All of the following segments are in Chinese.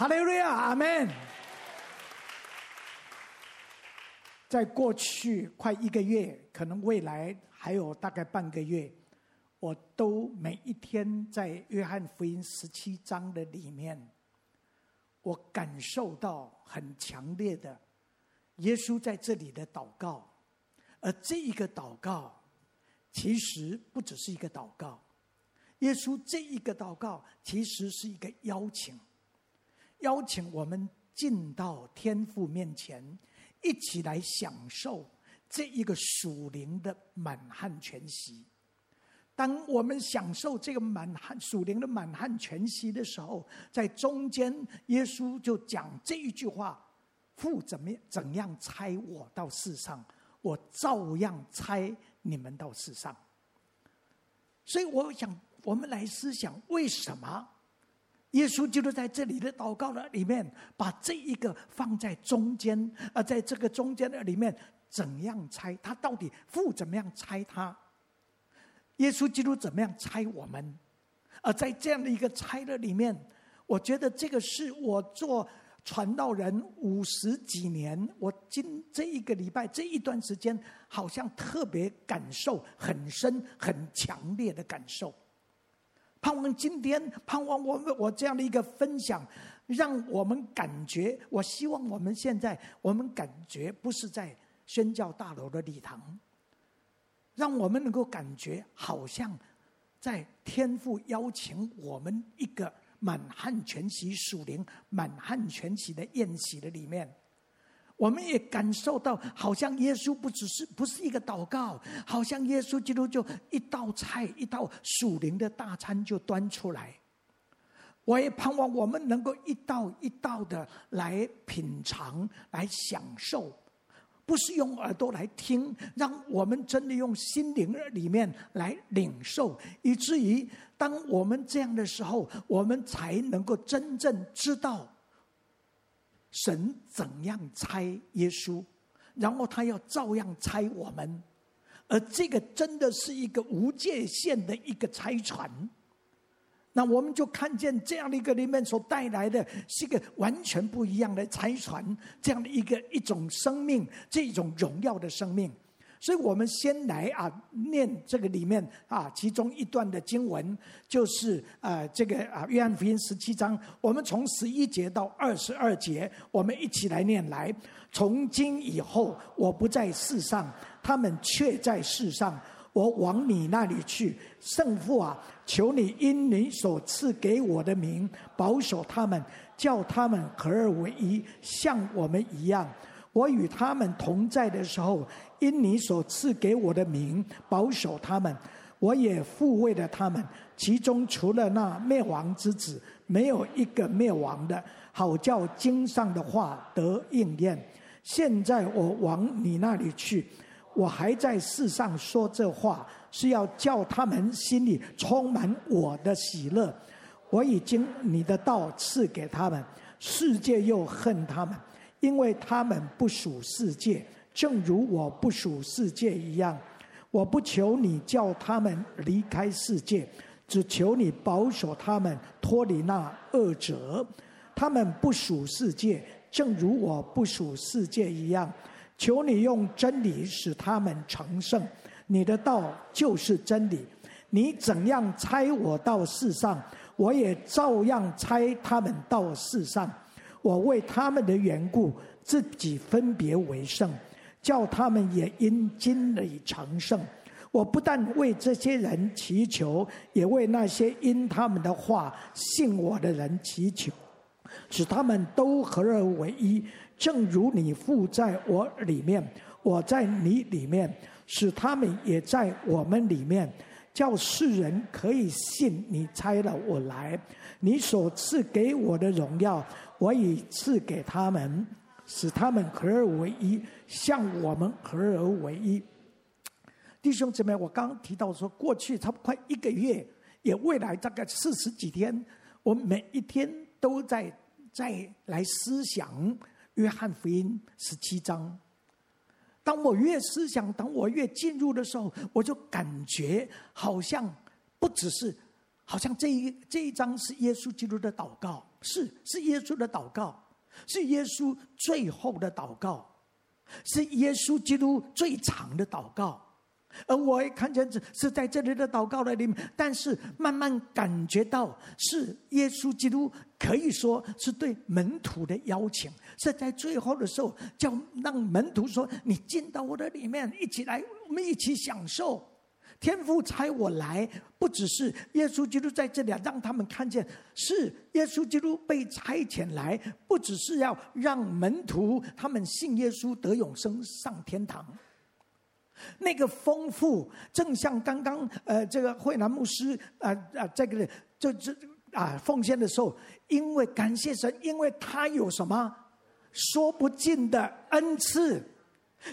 哈利路亚，阿门。在过去快一个月，可能未来还有大概半个月，我都每一天在约翰福音十七章的里面，我感受到很强烈的耶稣在这里的祷告，而这一个祷告其实不只是一个祷告，耶稣这一个祷告其实是一个邀请。邀请我们进到天父面前，一起来享受这一个属灵的满汉全席。当我们享受这个满汉属灵的满汉全席的时候，在中间，耶稣就讲这一句话：“父怎么怎样差我到世上，我照样差你们到世上。”所以，我想我们来思想为什么？耶稣基督在这里的祷告的里面，把这一个放在中间，而在这个中间的里面，怎样猜他？到底父怎么样猜他？耶稣基督怎么样猜我们？而在这样的一个猜的里面，我觉得这个是我做传道人五十几年，我今这一个礼拜这一段时间，好像特别感受很深、很强烈的感受。盼望今天，盼望我我这样的一个分享，让我们感觉。我希望我们现在，我们感觉不是在宣教大楼的礼堂，让我们能够感觉，好像在天父邀请我们一个满汉全席属灵满汉全席的宴席的里面。我们也感受到，好像耶稣不只是不是一个祷告，好像耶稣基督就一道菜一道属灵的大餐就端出来。我也盼望我们能够一道一道的来品尝、来享受，不是用耳朵来听，让我们真的用心灵里面来领受，以至于当我们这样的时候，我们才能够真正知道。神怎样猜耶稣，然后他要照样猜我们，而这个真的是一个无界限的一个拆船。那我们就看见这样的一个里面所带来的是一个完全不一样的拆船，这样的一个一种生命，这种荣耀的生命。所以我们先来啊，念这个里面啊，其中一段的经文，就是啊，这个啊，约翰福音十七章，我们从十一节到二十二节，我们一起来念来。从今以后，我不在世上，他们却在世上。我往你那里去，圣父啊，求你因你所赐给我的名，保守他们，叫他们合而为一，像我们一样。我与他们同在的时候，因你所赐给我的名，保守他们，我也护卫了他们。其中除了那灭亡之子，没有一个灭亡的，好叫经上的话得应验。现在我往你那里去，我还在世上说这话，是要叫他们心里充满我的喜乐。我已经你的道赐给他们，世界又恨他们。因为他们不属世界，正如我不属世界一样，我不求你叫他们离开世界，只求你保守他们脱离那恶者。他们不属世界，正如我不属世界一样，求你用真理使他们成圣。你的道就是真理。你怎样差我到世上，我也照样差他们到世上。我为他们的缘故，自己分别为圣，叫他们也因真理成圣。我不但为这些人祈求，也为那些因他们的话信我的人祈求，使他们都合而为一，正如你父在我里面，我在你里面，使他们也在我们里面，叫世人可以信你差了我来。你所赐给我的荣耀。我已赐给他们，使他们合而为一，像我们合而为一。弟兄姊妹，我刚刚提到说，过去差不多快一个月，也未来大概四十几天，我每一天都在在来思想约翰福音十七章。当我越思想，当我越进入的时候，我就感觉好像不只是，好像这一这一章是耶稣基督的祷告。是是耶稣的祷告，是耶稣最后的祷告，是耶稣基督最长的祷告。而我也看见是是在这里的祷告的里面，但是慢慢感觉到是耶稣基督可以说是对门徒的邀请，是在最后的时候叫让门徒说：“你进到我的里面，一起来，我们一起享受。”天父差我来，不只是耶稣基督在这里让他们看见，是耶稣基督被差遣来，不只是要让门徒他们信耶稣得永生上天堂。那个丰富，正像刚刚呃，这个慧南牧师啊啊、呃，这个就这啊奉献的时候，因为感谢神，因为他有什么说不尽的恩赐，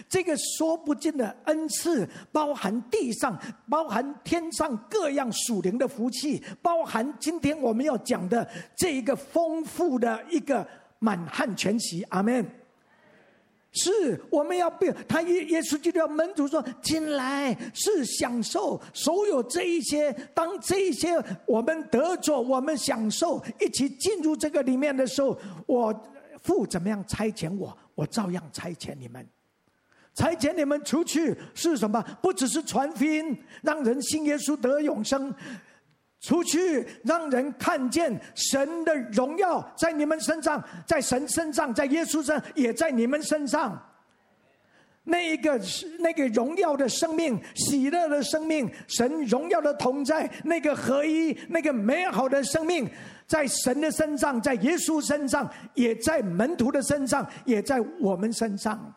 这个说不尽的恩赐，包含地上、包含天上各样属灵的福气，包含今天我们要讲的这一个丰富的一个满汉全席。阿门。是，我们要被他耶耶稣基督的门徒说进来，是享受所有这一些。当这一些我们得着，我们享受，一起进入这个里面的时候，我父怎么样差遣我，我照样差遣你们。差遣你们出去是什么？不只是传福音，让人信耶稣得永生。出去，让人看见神的荣耀在你们身上，在神身上，在耶稣身上，也在你们身上。那一个是那个荣耀的生命，喜乐的生命，神荣耀的同在，那个合一，那个美好的生命，在神的身上，在耶稣身上，也在门徒的身上，也在我们身上。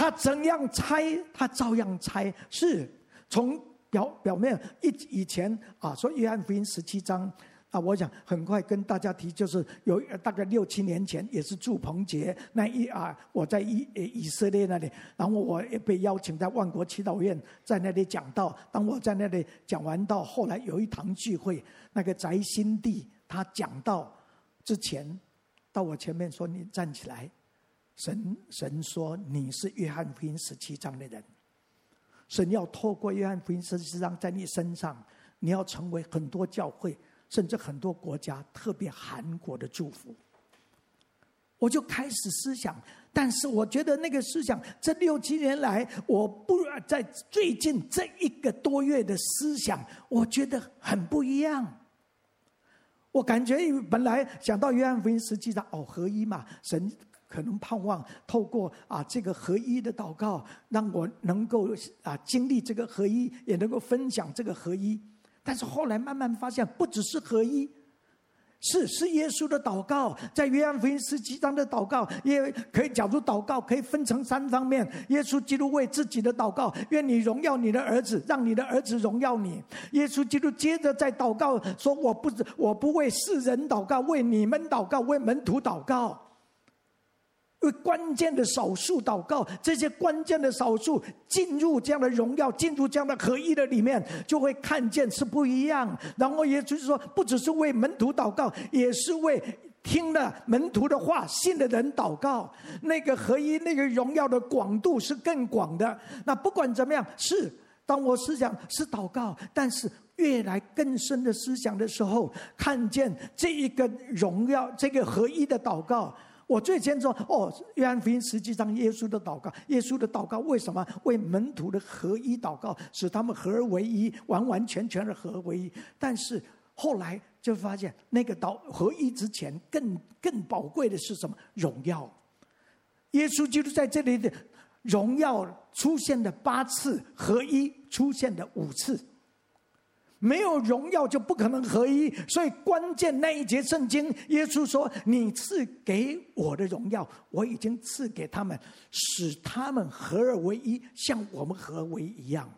他怎样猜，他照样猜，是从。表表面一以前啊，说约翰福音十七章啊，我想很快跟大家提，就是有大概六七年前，也是祝鹏杰那一啊，我在以以色列那里，然后我也被邀请在万国祈祷院在那里讲道。当我在那里讲完道，后来有一堂聚会，那个翟新弟他讲道之前，到我前面说：“你站起来。”神神说：“你是约翰福音十七章的人。”神要透过约翰福音十七章在你身上，你要成为很多教会，甚至很多国家，特别韩国的祝福。我就开始思想，但是我觉得那个思想，这六七年来，我不在最近这一个多月的思想，我觉得很不一样。我感觉本来想到约翰福音十七章，哦，合一嘛，神。可能盼望透过啊这个合一的祷告，让我能够啊经历这个合一，也能够分享这个合一。但是后来慢慢发现，不只是合一，是是耶稣的祷告，在约翰福音十七章的祷告，也可以假如祷告可以分成三方面。耶稣基督为自己的祷告，愿你荣耀你的儿子，让你的儿子荣耀你。耶稣基督接着在祷告说：“我不我不为世人祷告，为你们祷告，为门徒祷告。”为关键的少数祷告，这些关键的少数进入这样的荣耀，进入这样的合一的里面，就会看见是不一样。然后也就是说，不只是为门徒祷告，也是为听了门徒的话、信的人祷告。那个合一、那个荣耀的广度是更广的。那不管怎么样，是当我思想是祷告，但是越来更深的思想的时候，看见这一个荣耀、这个合一的祷告。我最先说哦，约翰福音实际上耶稣的祷告，耶稣的祷告为什么为门徒的合一祷告，使他们合而为一，完完全全的合而为一？但是后来就发现，那个祷合一之前更更宝贵的是什么？荣耀。耶稣基督在这里的荣耀出现了八次，合一出现了五次。没有荣耀就不可能合一，所以关键那一节圣经，耶稣说：“你赐给我的荣耀，我已经赐给他们，使他们合而为一，像我们合为一样。”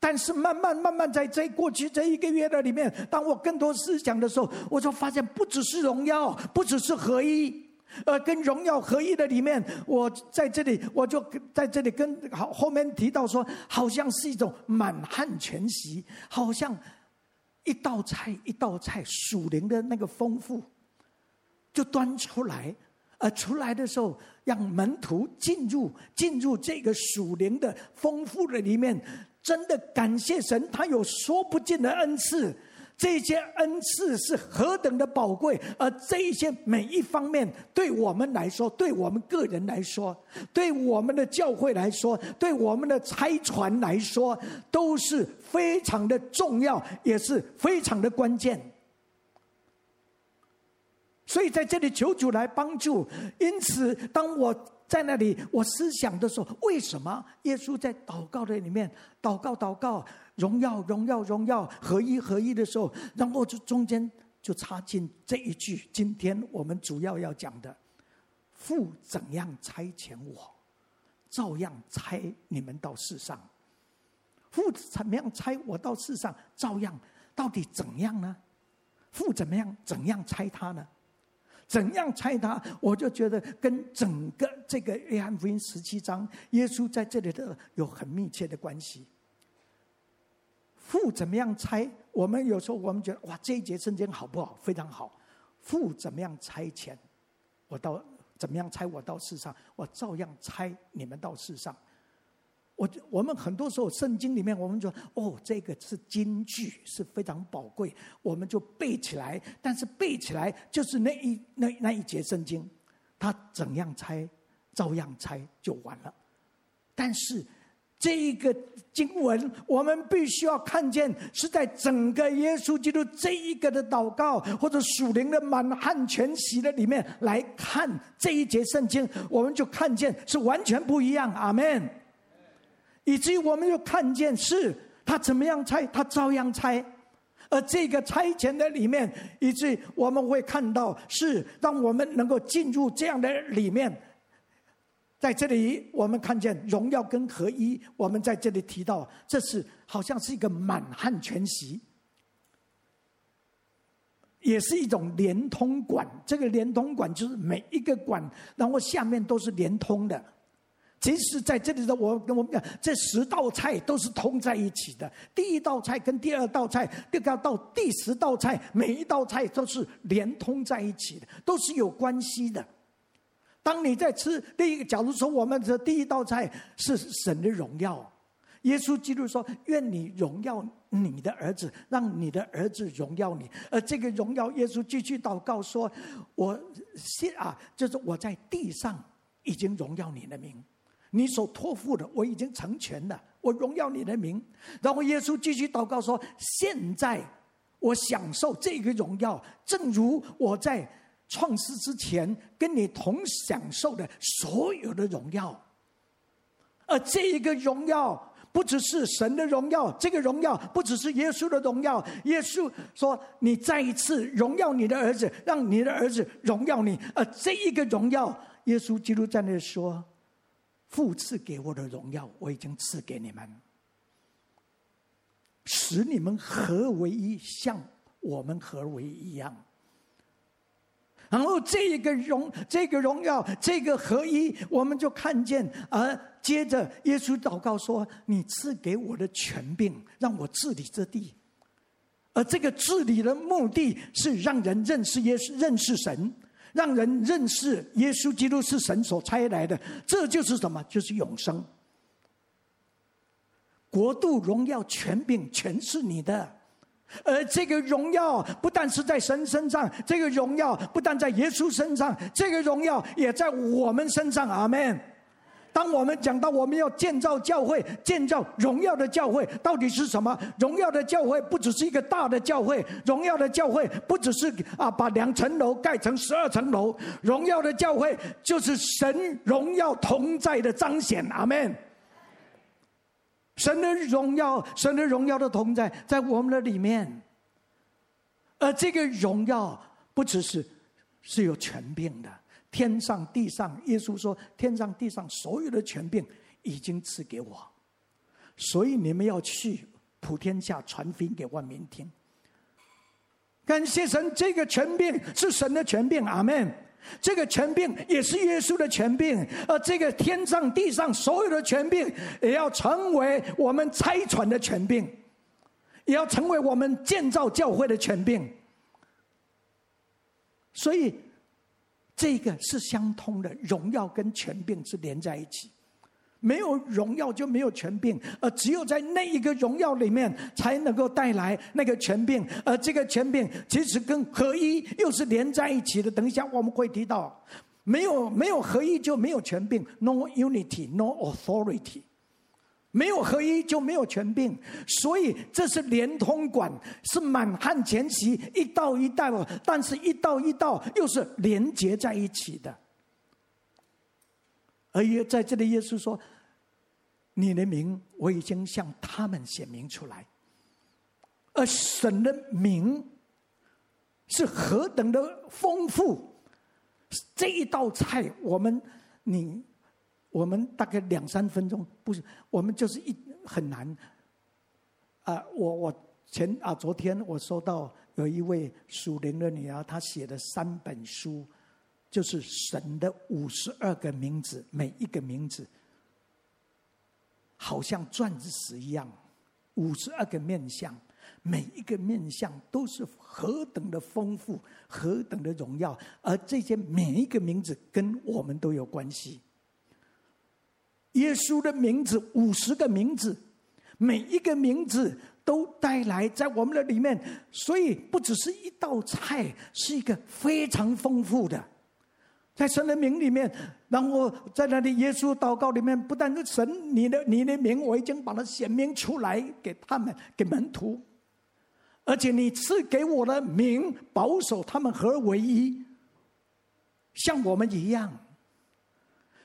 但是慢慢慢慢在这过去这一个月的里面，当我更多思想的时候，我就发现不只是荣耀，不只是合一。呃，跟荣耀合一的里面，我在这里，我就在这里跟好后面提到说，好像是一种满汉全席，好像一道菜一道菜属灵的那个丰富，就端出来，而出来的时候，让门徒进入进入这个属灵的丰富的里面，真的感谢神，他有说不尽的恩赐。这些恩赐是何等的宝贵，而这一些每一方面，对我们来说，对我们个人来说，对我们的教会来说，对我们的差传来说，都是非常的重要，也是非常的关键。所以在这里求主来帮助。因此，当我在那里我思想的时候，为什么耶稣在祷告的里面祷告祷告？荣耀，荣耀，荣耀，合一，合一的时候，然后就中间就插进这一句，今天我们主要要讲的：父怎样差遣我，照样差你们到世上。父怎么样差我到世上，照样，到底怎样呢？父怎么样，怎样差他呢？怎样差他？我就觉得跟整个这个约翰福音十七章，耶稣在这里的有很密切的关系。父怎么样差？我们有时候我们觉得哇，这一节圣经好不好？非常好。父怎么样差遣我到？怎么样差我到世上？我照样差你们到世上。我我们很多时候圣经里面，我们说哦，这个是金句，是非常宝贵，我们就背起来。但是背起来就是那一那那一节圣经，他怎样猜，照样猜就完了。但是。这一个经文，我们必须要看见，是在整个耶稣基督这一个的祷告，或者属灵的满汉全席的里面来看这一节圣经，我们就看见是完全不一样。阿门。以至于我们就看见是他怎么样差，他照样差。而这个差遣的里面，以至于我们会看到是让我们能够进入这样的里面。在这里，我们看见荣耀跟合一。我们在这里提到，这是好像是一个满汉全席，也是一种连通管。这个连通管就是每一个管，然后下面都是连通的。即使在这里的我跟，我们讲这十道菜都是通在一起的。第一道菜跟第二道菜，第二到第十道菜，每一道菜都是连通在一起的，都是有关系的。当你在吃第一个，假如说我们的第一道菜是神的荣耀，耶稣基督说：“愿你荣耀你的儿子，让你的儿子荣耀你。”而这个荣耀，耶稣继续祷告说：“我现啊，就是我在地上已经荣耀你的名，你所托付的我已经成全了，我荣耀你的名。”然后耶稣继续祷告说：“现在我享受这个荣耀，正如我在。”创世之前，跟你同享受的所有的荣耀，而这一个荣耀不只是神的荣耀，这个荣耀不只是耶稣的荣耀。耶稣说：“你再一次荣耀你的儿子，让你的儿子荣耀你。”而这一个荣耀，耶稣基督在那说：“父赐给我的荣耀，我已经赐给你们，使你们合为一，像我们合为一样。”然后这个荣，这个荣耀，这个合一，我们就看见。而接着耶稣祷告说：“你赐给我的权柄，让我治理这地。”而这个治理的目的是让人认识耶稣，认识神，让人认识耶稣基督是神所差来的。这就是什么？就是永生。国度、荣耀、权柄，全是你的。而这个荣耀不但是在神身上，这个荣耀不但在耶稣身上，这个荣耀也在我们身上。阿门。当我们讲到我们要建造教会，建造荣耀的教会，到底是什么？荣耀的教会不只是一个大的教会，荣耀的教会不只是啊把两层楼盖成十二层楼，荣耀的教会就是神荣耀同在的彰显。阿门。神的荣耀，神的荣耀的同在，在我们的里面。而这个荣耀不只是是有权柄的，天上地上，耶稣说，天上地上所有的权柄已经赐给我，所以你们要去普天下传福音给万民听。感谢神，这个权柄是神的权柄，阿门。这个权柄也是耶稣的权柄，而这个天上地上所有的权柄，也要成为我们拆传的权柄，也要成为我们建造教会的权柄。所以，这个是相通的，荣耀跟权柄是连在一起。没有荣耀就没有权柄，而只有在那一个荣耀里面才能够带来那个权柄，而这个权柄其实跟合一又是连在一起的。等一下我们会提到，没有没有合一就没有权柄，no unity，no authority，没有合一就没有权柄，所以这是连通管，是满汉全席一道一道，但是一道一道又是连接在一起的。而耶在这里，耶稣说：“你的名我已经向他们显明出来，而神的名是何等的丰富。这一道菜，我们你我们大概两三分钟，不是我们就是一很难。啊，我我前啊昨天我收到有一位属灵的女儿，她写的三本书。”就是神的五十二个名字，每一个名字好像钻石一样，五十二个面相，每一个面相都是何等的丰富，何等的荣耀，而这些每一个名字跟我们都有关系。耶稣的名字，五十个名字，每一个名字都带来在我们的里面，所以不只是一道菜，是一个非常丰富的。在神的名里面，然后在那里耶稣祷告里面，不但是神你的你的名，我已经把它显明出来给他们给门徒，而且你赐给我的名，保守他们合为一，像我们一样。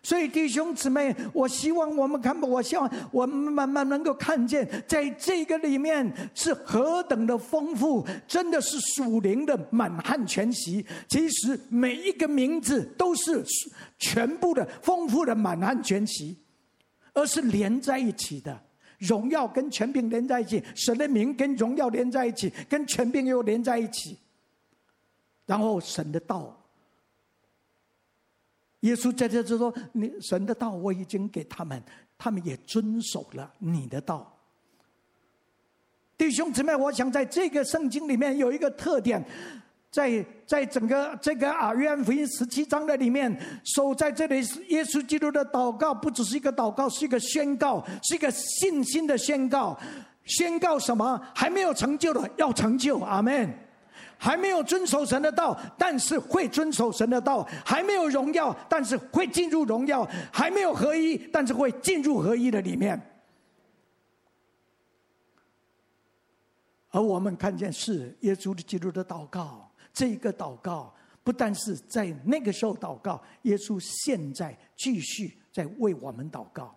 所以弟兄姊妹，我希望我们看，我希望我们慢慢能够看见，在这个里面是何等的丰富，真的是属灵的满汉全席。其实每一个名字都是全部的丰富的满汉全席，而是连在一起的，荣耀跟权柄连在一起，神的名跟荣耀连在一起，跟权柄又连在一起，然后神的道。耶稣在这就说：“你神的道我已经给他们，他们也遵守了你的道。”弟兄姊妹，我想在这个圣经里面有一个特点，在在整个这个啊约翰福音十七章的里面，守在这里，耶稣基督的祷告不只是一个祷告，是一个宣告，是一个信心的宣告。宣告什么？还没有成就的要成就，阿门。还没有遵守神的道，但是会遵守神的道；还没有荣耀，但是会进入荣耀；还没有合一，但是会进入合一的里面。而我们看见是耶稣基督的祷告，这个祷告不但是在那个时候祷告，耶稣现在继续在为我们祷告。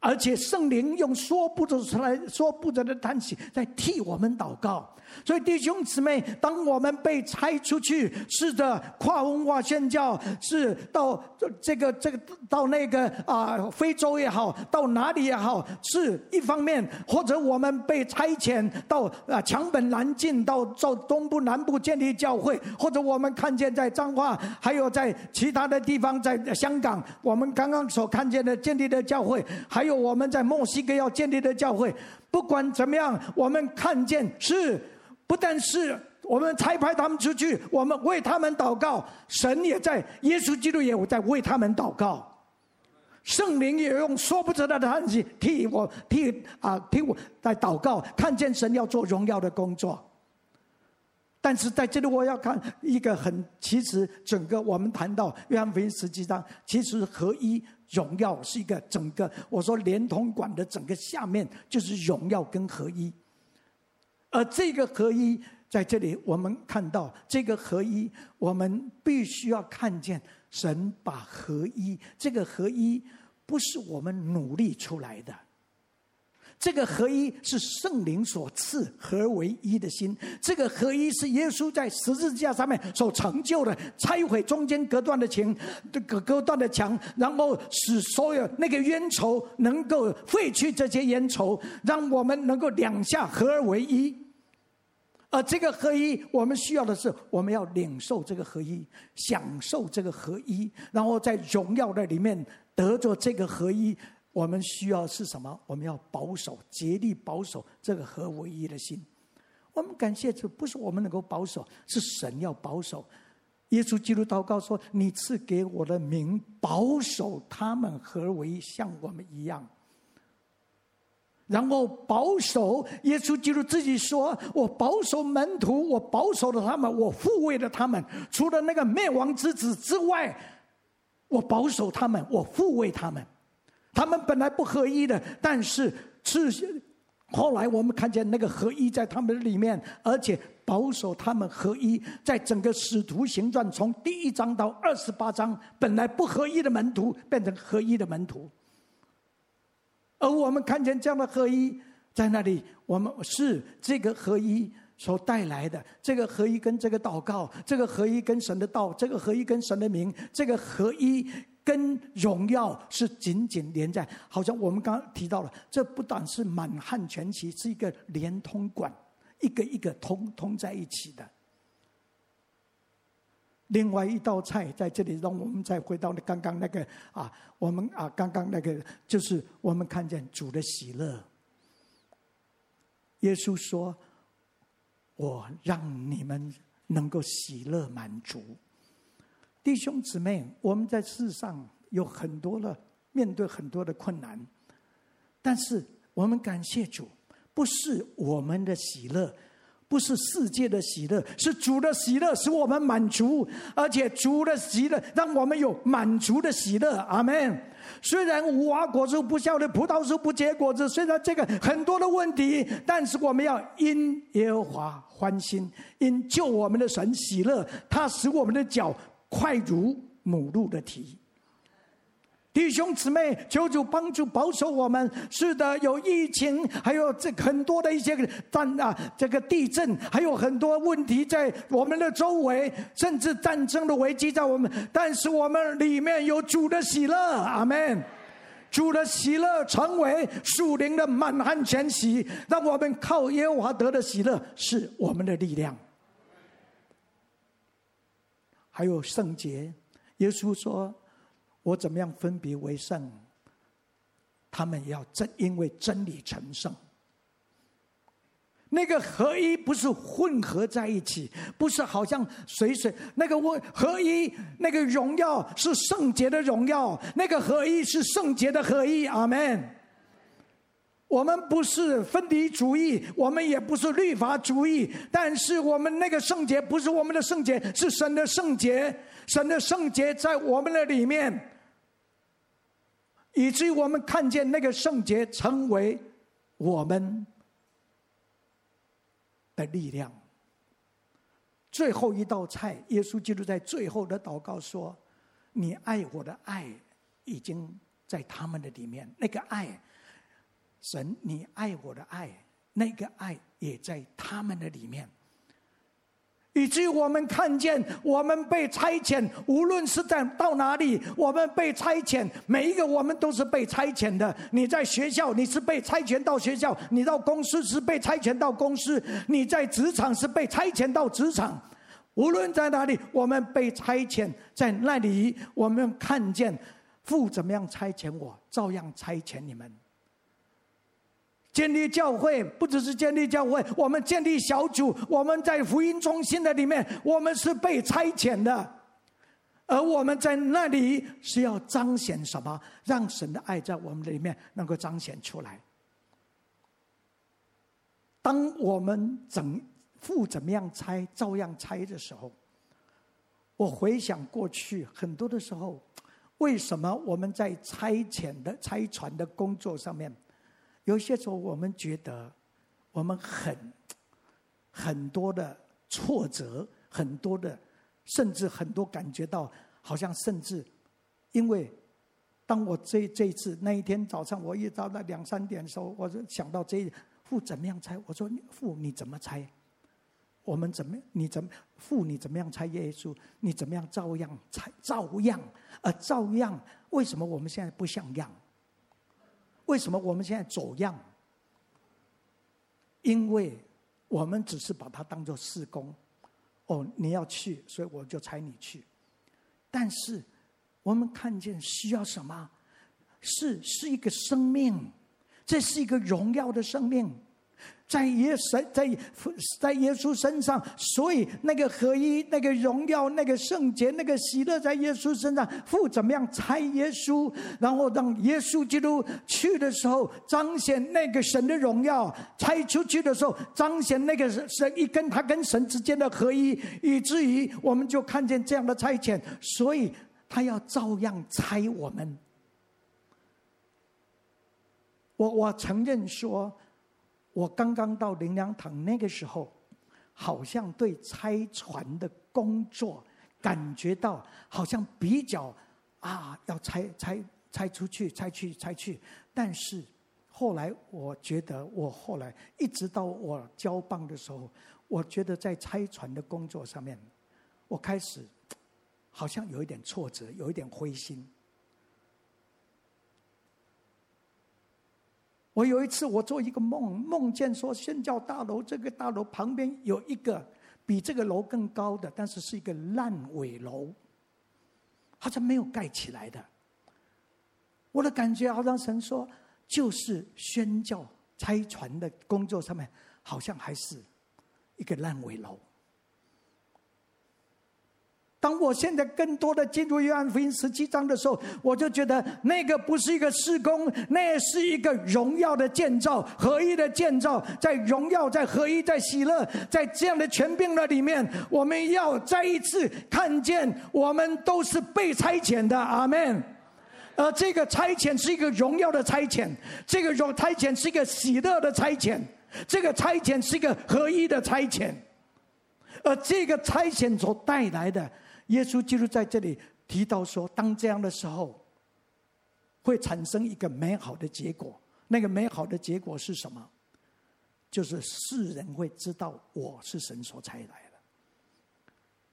而且圣灵用说不出来、说不出的叹息，在替我们祷告。所以弟兄姊妹，当我们被差出去，是的，跨文化宣教，是到这个、这个到那个啊，非洲也好，到哪里也好，是一方面；或者我们被差遣到啊，强本南进，到到东部、南部建立教会；或者我们看见在彰化，还有在其他的地方，在香港，我们刚刚所看见的建立的教会，还有我们在墨西哥要建立的教会。不管怎么样，我们看见是。不但是我们差派他们出去，我们为他们祷告，神也在，耶稣基督也在为他们祷告，圣灵也用说不出来的叹息替我替啊替我在祷告，看见神要做荣耀的工作。但是在这里我要看一个很，其实整个我们谈到约翰福音十七章，其实合一荣耀是一个整个我说连通管的整个下面就是荣耀跟合一。而这个合一在这里，我们看到这个合一，我们必须要看见神把合一，这个合一不是我们努力出来的，这个合一是圣灵所赐合为一的心，这个合一是耶稣在十字架上面所成就的，拆毁中间隔断的墙，隔隔断的墙，然后使所有那个冤仇能够废去这些冤仇，让我们能够两下合而为一。而这个合一，我们需要的是，我们要领受这个合一，享受这个合一，然后在荣耀的里面得着这个合一。我们需要是什么？我们要保守，竭力保守这个合为一的心。我们感谢主，不是我们能够保守，是神要保守。耶稣基督祷告说：“你赐给我的名，保守他们合为像我们一样。”然后保守耶稣基督自己说：“我保守门徒，我保守了他们，我护卫了他们。除了那个灭亡之子之外，我保守他们，我护卫他们。他们本来不合一的，但是是。”后来我们看见那个合一在他们的里面，而且保守他们合一，在整个使徒行传从第一章到二十八章，本来不合一的门徒变成合一的门徒，而我们看见这样的合一在那里，我们是这个合一所带来的，这个合一跟这个祷告，这个合一跟神的道，这个合一跟神的名，这个合一。跟荣耀是紧紧连在，好像我们刚刚提到了，这不但是满汉全席，是一个连通管，一个一个通通在一起的。另外一道菜在这里，让我们再回到那刚刚那个啊，我们啊刚刚那个，就是我们看见主的喜乐。耶稣说：“我让你们能够喜乐满足。”弟兄姊妹，我们在世上有很多的面对很多的困难，但是我们感谢主，不是我们的喜乐，不是世界的喜乐，是主的喜乐使我们满足，而且主的喜乐让我们有满足的喜乐。阿门。虽然无花果树不效力，葡萄树不结果子，虽然这个很多的问题，但是我们要因耶和华欢心，因救我们的神喜乐，他使我们的脚。快如母鹿的蹄，弟兄姊妹，求主帮助保守我们。是的，有疫情，还有这很多的一些战啊，这个地震，还有很多问题在我们的周围，甚至战争的危机在我们。但是我们里面有主的喜乐，阿门。主的喜乐成为属灵的满汉全席，让我们靠耶和华得的喜乐是我们的力量。还有圣洁，耶稣说：“我怎么样分别为圣？他们要真，因为真理成圣。那个合一不是混合在一起，不是好像水水那个合合一，那个荣耀是圣洁的荣耀，那个合一是圣洁的合一。阿门。我们不是分离主义，我们也不是律法主义，但是我们那个圣洁不是我们的圣洁，是神的圣洁。神的圣洁在我们的里面，以至于我们看见那个圣洁成为我们的力量。最后一道菜，耶稣基督在最后的祷告说：“你爱我的爱已经在他们的里面，那个爱。”神，你爱我的爱，那个爱也在他们的里面，以至于我们看见，我们被差遣，无论是在到哪里，我们被差遣，每一个我们都是被差遣的。你在学校，你是被差遣到学校；你到公司是被差遣到公司；你在职场是被差遣到职场。无论在哪里，我们被差遣，在那里，我们看见父怎么样差遣我，照样差遣你们。建立教会不只是建立教会，我们建立小组，我们在福音中心的里面，我们是被差遣的，而我们在那里是要彰显什么？让神的爱在我们里面能够彰显出来。当我们怎父怎么样拆，照样拆的时候，我回想过去很多的时候，为什么我们在差遣的差传的工作上面？有些时候，我们觉得我们很很多的挫折，很多的，甚至很多感觉到好像甚至，因为当我这这一次那一天早上，我一到那两三点的时候，我就想到这父怎么样猜？我说父你怎么猜？我们怎么你怎么父你怎么样猜？耶稣你怎么样照样猜？照样啊照样，为什么我们现在不像样？为什么我们现在走样？因为我们只是把它当做事工。哦，你要去，所以我就差你去。但是我们看见需要什么？是是一个生命，这是一个荣耀的生命。在耶神在在耶稣身上，所以那个合一、那个荣耀、那个圣洁、那个喜乐，在耶稣身上，父怎么样差耶稣，然后让耶稣基督去的时候，彰显那个神的荣耀；差出去的时候，彰显那个神一跟他跟神之间的合一，以至于我们就看见这样的差遣。所以他要照样差我们。我我承认说。我刚刚到灵粮堂那个时候，好像对拆船的工作感觉到好像比较啊，要拆拆拆出去，拆去拆去。但是后来我觉得，我后来一直到我交棒的时候，我觉得在拆船的工作上面，我开始好像有一点挫折，有一点灰心。我有一次，我做一个梦，梦见说宣教大楼这个大楼旁边有一个比这个楼更高的，但是是一个烂尾楼，好像没有盖起来的。我的感觉好像神说，就是宣教拆船的工作上面，好像还是一个烂尾楼。当我现在更多的进入约翰福音十七章的时候，我就觉得那个不是一个施工，那是一个荣耀的建造，合一的建造，在荣耀，在合一，在喜乐，在这样的权柄的里面，我们要再一次看见，我们都是被差遣的，阿门。而这个差遣是一个荣耀的差遣，这个荣差遣是一个喜乐的差遣，这个差遣是一个合一的差遣，而这个差遣所带来的。耶稣基督在这里提到说，当这样的时候，会产生一个美好的结果。那个美好的结果是什么？就是世人会知道我是神所差来。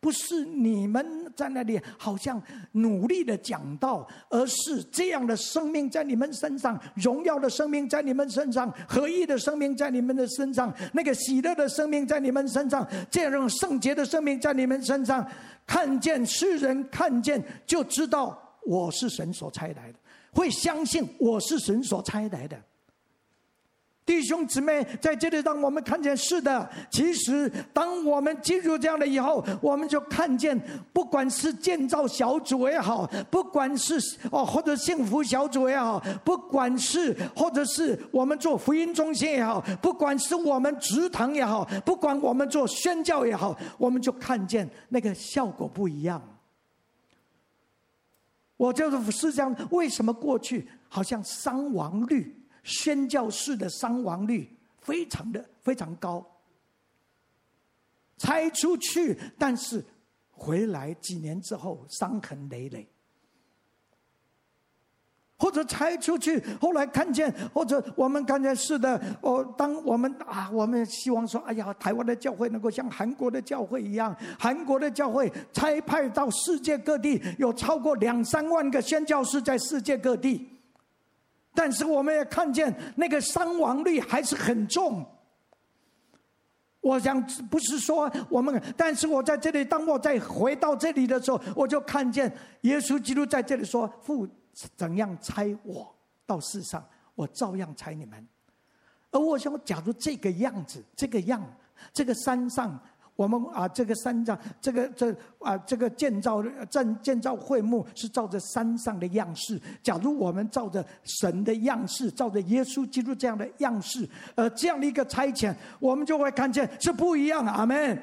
不是你们在那里好像努力的讲道，而是这样的生命在你们身上，荣耀的生命在你们身上，合一的生命在你们的身上，那个喜乐的生命在你们身上，这样圣洁的生命在你们身上，看见世人看见就知道我是神所差来的，会相信我是神所差来的。弟兄姊妹，在这里让我们看见，是的，其实当我们进入这样的以后，我们就看见，不管是建造小组也好，不管是哦或者幸福小组也好，不管是或者是我们做福音中心也好，不管是我们职堂也好，不管我们做宣教也好，我们就看见那个效果不一样。我就是是这样，为什么过去好像伤亡率？宣教士的伤亡率非常的非常高，拆出去，但是回来几年之后伤痕累累，或者拆出去，后来看见，或者我们看见是的，哦，当我们啊，我们希望说，哎呀，台湾的教会能够像韩国的教会一样，韩国的教会差派到世界各地，有超过两三万个宣教士在世界各地。但是我们也看见那个伤亡率还是很重。我想不是说我们，但是我在这里，当我再回到这里的时候，我就看见耶稣基督在这里说：“父怎样差我到世上，我照样差你们。”而我想，假如这个样子，这个样，这个山上。我们啊，这个山上，这个这啊，这个建造建建造会幕是照着山上的样式。假如我们照着神的样式，照着耶稣基督这样的样式，呃，这样的一个差遣，我们就会看见是不一样。阿门。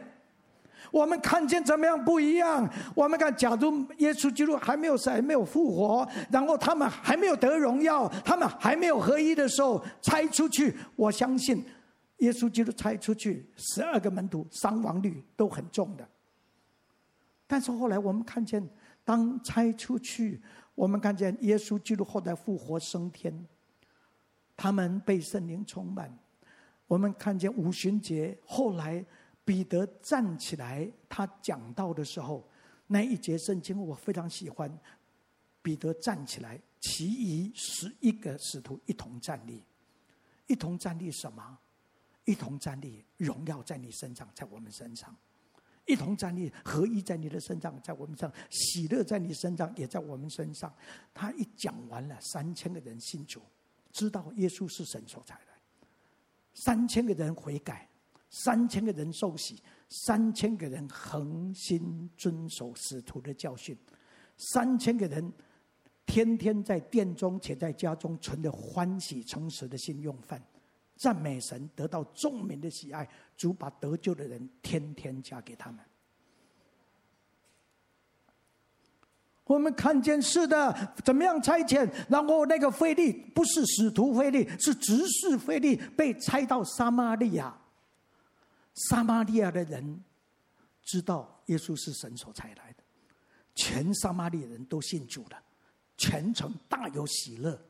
我们看见怎么样不一样？我们看，假如耶稣基督还没有死，还没有复活，然后他们还没有得荣耀，他们还没有合一的时候，拆出去，我相信。耶稣基督差出去十二个门徒，伤亡率都很重的。但是后来我们看见，当差出去，我们看见耶稣基督后来复活升天，他们被圣灵充满。我们看见五旬节后来彼得站起来，他讲道的时候，那一节圣经我非常喜欢。彼得站起来，其余十一个使徒一同站立，一同站立什么？一同站立，荣耀在你身上，在我们身上；一同站立，合一在你的身上，在我们身上；喜乐在你身上，也在我们身上。他一讲完了，三千个人信主，知道耶稣是神所差来。三千个人悔改，三千个人受洗，三千个人恒心遵守使徒的教训，三千个人天天在殿中且在家中存着欢喜诚实的心用饭，赞美神，得到众民的喜爱。主把得救的人天天加给他们。我们看见是的，怎么样差遣？然后那个费利不是使徒费利，是执事费利，被差到撒玛利亚。撒玛利亚的人知道耶稣是神所差来的，全撒玛利亚人都信主了，全城大有喜乐。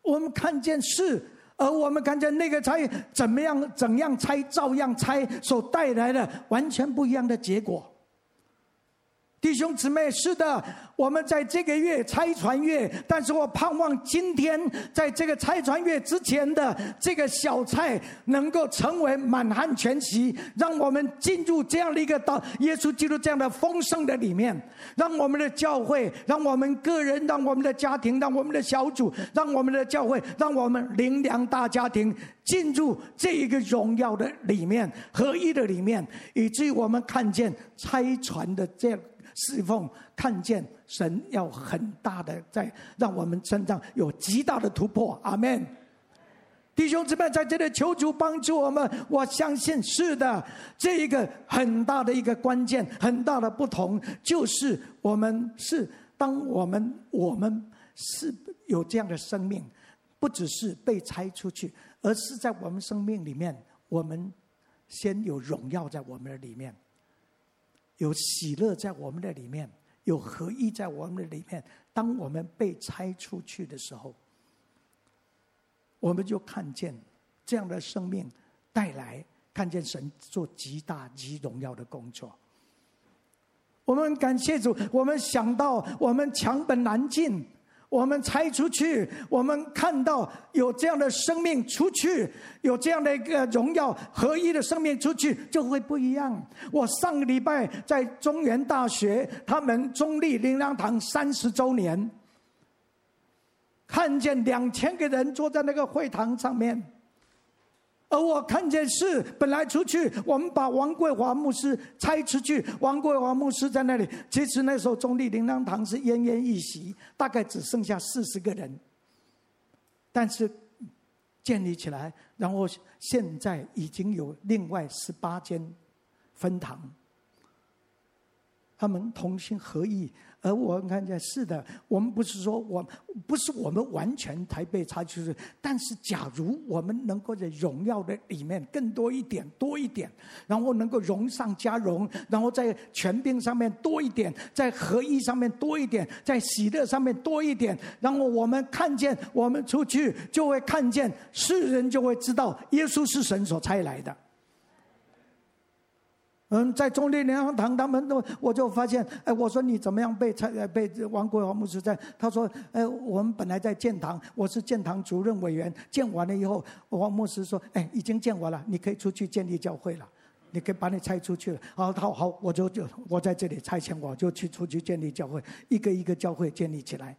我们看见是，而我们看见那个差怎么样，怎样拆，照样拆，所带来的完全不一样的结果。弟兄姊妹，是的，我们在这个月拆船月，但是我盼望今天在这个拆船月之前的这个小菜能够成为满汉全席，让我们进入这样的一个到耶稣基督这样的丰盛的里面，让我们的教会，让我们个人，让我们的家庭，让我们的小组，让我们的教会，让我们灵粮大家庭进入这一个荣耀的里面，合一的里面，以至于我们看见拆船的这样。侍奉看见神要很大的在让我们身上有极大的突破，阿门。弟兄姊妹在这里求主帮助我们，我相信是的，这一个很大的一个关键，很大的不同，就是我们是当我们我们是有这样的生命，不只是被拆出去，而是在我们生命里面，我们先有荣耀在我们的里面。有喜乐在我们的里面，有合一在我们的里面。当我们被拆出去的时候，我们就看见这样的生命带来，看见神做极大极荣耀的工作。我们感谢主，我们想到我们强本难进。我们拆出去，我们看到有这样的生命出去，有这样的一个荣耀合一的生命出去，就会不一样。我上个礼拜在中原大学，他们中立灵粮堂三十周年，看见两千个人坐在那个会堂上面。而我看见是本来出去，我们把王桂华牧师拆出去，王桂华牧师在那里。其实那时候中立灵粮堂是奄奄一息，大概只剩下四十个人。但是建立起来，然后现在已经有另外十八间分堂，他们同心合意。而我们看见是的，我们不是说我不是我们完全台北差出去，但是假如我们能够在荣耀的里面更多一点，多一点，然后能够荣上加荣，然后在权柄上面多一点，在合一上面多一点，在喜乐上面多一点，然后我们看见我们出去就会看见世人就会知道耶稣是神所差来的。嗯，在中立联合堂，他们都我就发现，哎，我说你怎么样被拆被王国华牧师在？他说，哎，我们本来在建堂，我是建堂主任委员，建完了以后，王牧师说，哎，已经建完了，你可以出去建立教会了，你可以把你拆出去了。好，好，好，我就就我在这里拆迁，我就去出去建立教会，一个一个教会建立起来。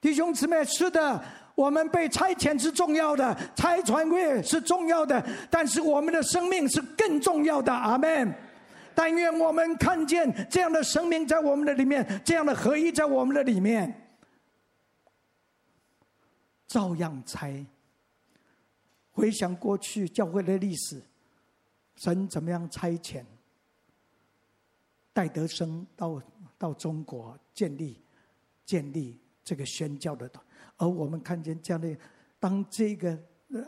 弟兄姊妹，是的。我们被差遣是重要的，差传月是重要的，但是我们的生命是更重要的。阿门。但愿我们看见这样的生命在我们的里面，这样的合一在我们的里面，照样拆。回想过去教会的历史，神怎么样差遣戴德生到到中国建立建立这个宣教的团而我们看见这样的，当这个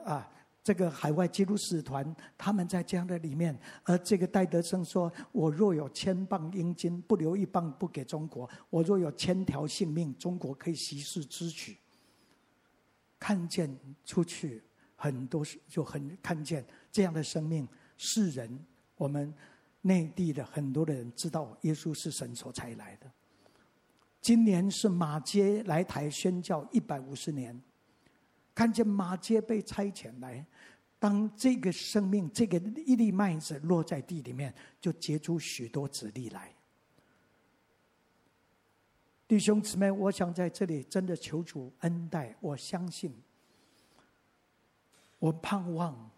啊，这个海外基督使团他们在这样的里面，而这个戴德生说：“我若有千磅英金，不留一磅不给中国；我若有千条性命，中国可以息事支取。”看见出去很多就很看见这样的生命，世人我们内地的很多的人知道耶稣是神所差来的。今年是马街来台宣教一百五十年，看见马街被差遣来，当这个生命，这个一粒麦子落在地里面，就结出许多子粒来。弟兄姊妹，我想在这里真的求主恩待，我相信我盼望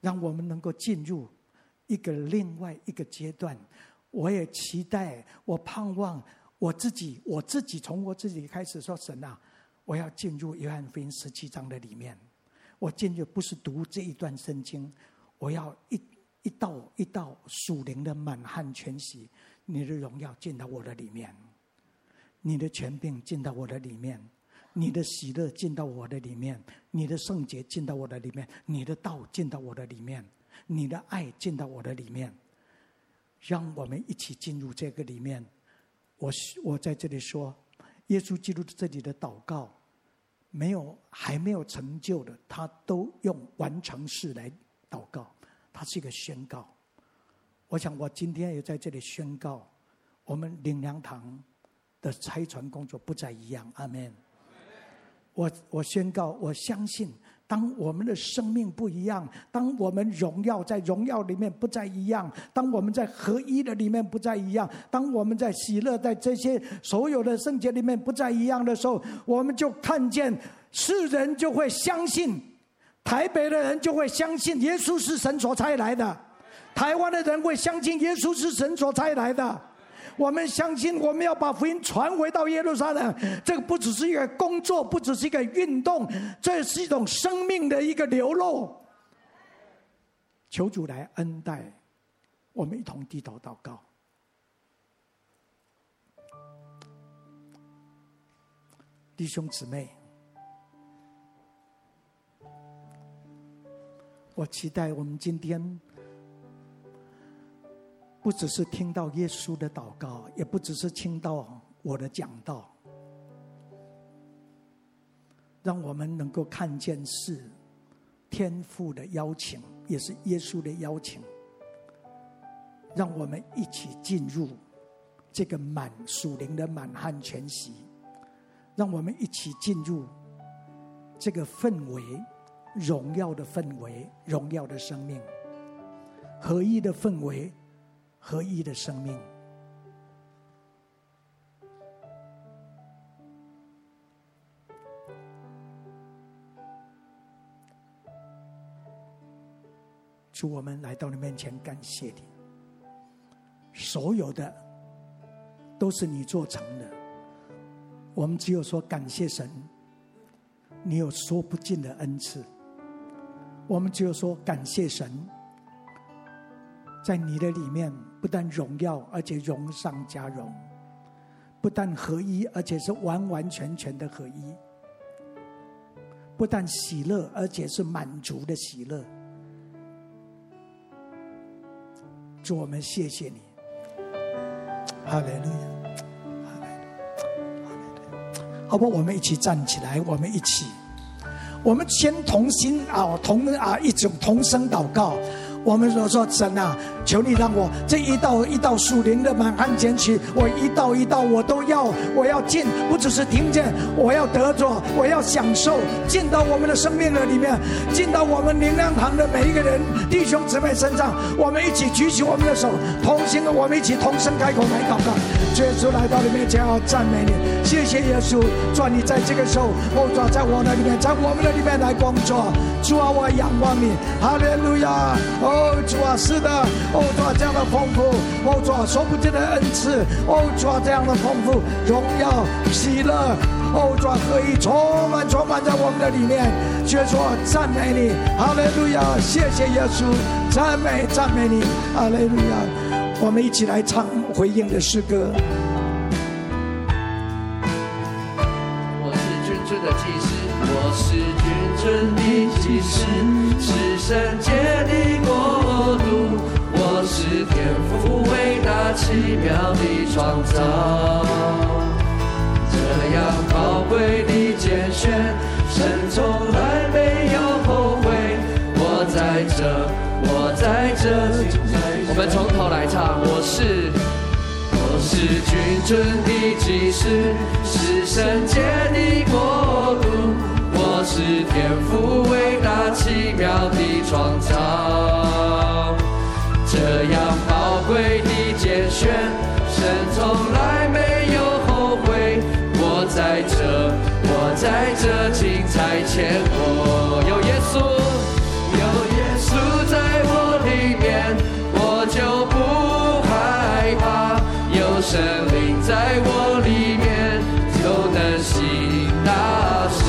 让我们能够进入一个另外一个阶段。我也期待，我盼望我自己，我自己从我自己开始说：“神啊，我要进入约翰福音十七章的里面。我进入不是读这一段圣经，我要一一道一道属灵的满汉全席，你的荣耀进到我的里面，你的权柄进到我的里面。”你的喜乐进到我的里面，你的圣洁进到我的里面，你的道进到我的里面，你的爱进到我的里面，让我们一起进入这个里面。我我在这里说，耶稣基督这里的祷告，没有还没有成就的，他都用完成式来祷告，他是一个宣告。我想我今天也在这里宣告，我们灵粮堂的拆船工作不再一样。阿门。我我宣告，我相信，当我们的生命不一样，当我们荣耀在荣耀里面不再一样，当我们在合一的里面不再一样，当我们在喜乐在这些所有的圣洁里面不再一样的时候，我们就看见世人就会相信，台北的人就会相信耶稣是神所差来的，台湾的人会相信耶稣是神所差来的。我们相信，我们要把福音传回到耶路撒冷。这个不只是一个工作，不只是一个运动，这是一种生命的一个流露。求主来恩待，我们一同低头祷告。弟兄姊妹，我期待我们今天。不只是听到耶稣的祷告，也不只是听到我的讲道，让我们能够看见是天父的邀请，也是耶稣的邀请，让我们一起进入这个满属灵的满汉全席，让我们一起进入这个氛围，荣耀的氛围，荣耀的生命，合一的氛围。合一的生命，主，我们来到你面前，感谢你。所有的都是你做成的，我们只有说感谢神。你有说不尽的恩赐，我们只有说感谢神。在你的里面，不但荣耀，而且荣上加荣；不但合一，而且是完完全全的合一；不但喜乐，而且是满足的喜乐。主，我们谢谢你，哈利路亚，哈利路亚，好不？我们一起站起来，我们一起，我们先同心啊，同啊，一种同声祷告。我们所说神啊，求你让我这一道一道属灵的满汉全席，我一道一道我都要，我要进，不只是听见，我要得着，我要享受，进到我们的生命的里面，进到我们灵粮堂的每一个人弟兄姊妹身上，我们一起举起我们的手，同心的，我们一起同声开口来祷告。耶稣来到你面前，要赞美你，谢谢耶稣，主你在这个时候，我，主在我的里面，在我们的里面来工作，主啊，我仰望你，哈利路亚，哦。主啊，是的，哦，主啊，这样的丰富，哦，主啊，说不尽的恩赐，哦，主啊，这样的丰富，荣耀、喜乐，哦，主啊，可以充满、充满在我们的里面。就说赞美你，哈利路亚，谢谢耶稣，赞美、赞美你，哈利路亚。我们一起来唱。回应的诗歌。我是君尊的祭司，我是君尊的祭司，是圣洁的国度，我。是天赋伟大奇妙的创造，这样宝贵的拣选，神从来没有后悔。我在这，我在这。我们从头来唱，我是，是君尊的祭司，是圣洁的国度。我是天父伟大奇妙的创造。这样宝贵的拣选，神从来没有后悔。我在这，我在这精彩前，我有耶稣，圣灵在我里面，就能行大事。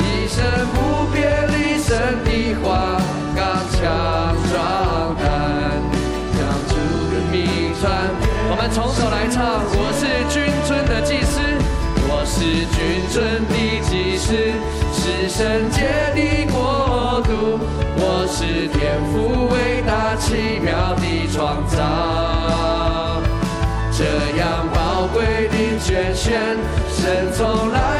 一生不变离神的话，刚强壮胆，将主的名传。我们从头来唱，我是君尊的祭司，我是君尊的祭司，是圣洁的国度，我是天赋伟大奇妙的创造。的拣选，神从来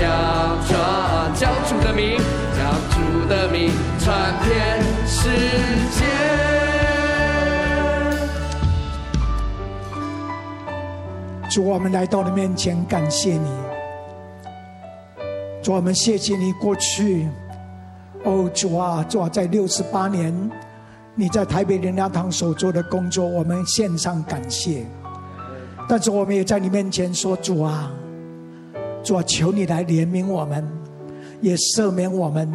将传将主的名，将主的名传遍世界。主，我们来到你面前，感谢你。主，我们谢谢你过去。哦，主啊，主啊，在六十八年，你在台北灵粮堂所做的工作，我们献上感谢。但是，我们也在你面前说，主啊。主啊，求你来怜悯我们，也赦免我们。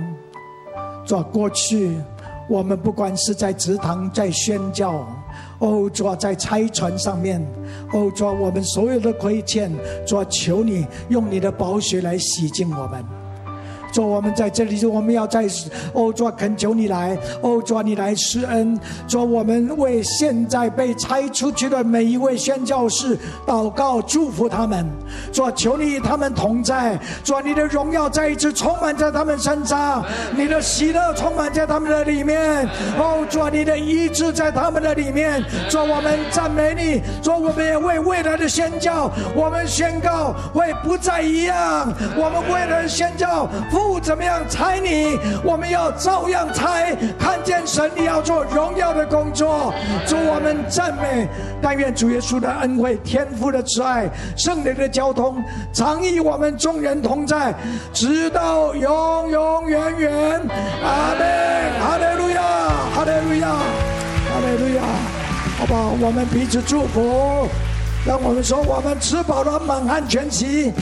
主啊，过去我们不管是在祠堂在宣教，哦，主啊，在拆船上面，哦，主啊，我们所有的亏欠，主啊，求你用你的宝血来洗净我们。主，我们在这里，我们要在哦，主恳求你来，哦，主你来施恩。主，我们为现在被拆出去的每一位宣教士祷告，祝福他们。主，求你与他们同在。主，你的荣耀再一次充满在他们身上，你的喜乐充满在他们的里面。哦，主，你的医治在他们的里面。主，我们赞美你。主，我们也为未来的宣教，我们宣告会不再一样。我们为了宣教。不怎么样猜你，我们要照样猜。看见神，你要做荣耀的工作。祝我们赞美，但愿主耶稣的恩惠、天父的慈爱、圣灵的交通，常与我们众人同在，直到永永远远。阿门。哈利路亚，哈利路亚，哈利路亚。好不好？我们彼此祝福。让我们说，我们吃饱了，满汉全席。